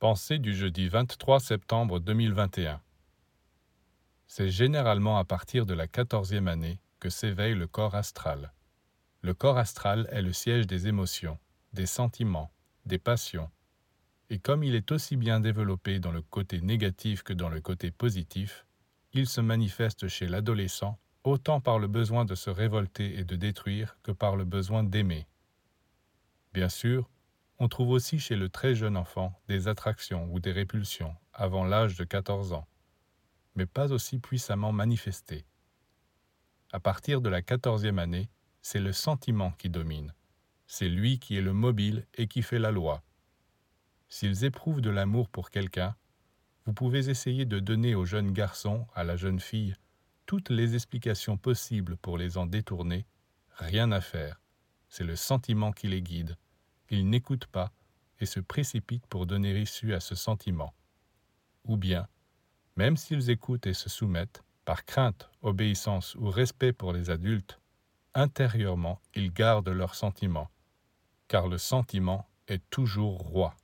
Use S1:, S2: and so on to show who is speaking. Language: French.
S1: Pensée du jeudi 23 septembre 2021. C'est généralement à partir de la quatorzième année que s'éveille le corps astral. Le corps astral est le siège des émotions, des sentiments, des passions. Et comme il est aussi bien développé dans le côté négatif que dans le côté positif, il se manifeste chez l'adolescent autant par le besoin de se révolter et de détruire que par le besoin d'aimer. Bien sûr, on trouve aussi chez le très jeune enfant des attractions ou des répulsions avant l'âge de 14 ans, mais pas aussi puissamment manifestées. À partir de la quatorzième année, c'est le sentiment qui domine. C'est lui qui est le mobile et qui fait la loi. S'ils éprouvent de l'amour pour quelqu'un, vous pouvez essayer de donner au jeune garçon, à la jeune fille, toutes les explications possibles pour les en détourner, rien à faire. C'est le sentiment qui les guide ils n'écoutent pas et se précipitent pour donner issue à ce sentiment. Ou bien, même s'ils écoutent et se soumettent, par crainte, obéissance ou respect pour les adultes, intérieurement ils gardent leur sentiment, car le sentiment est toujours roi.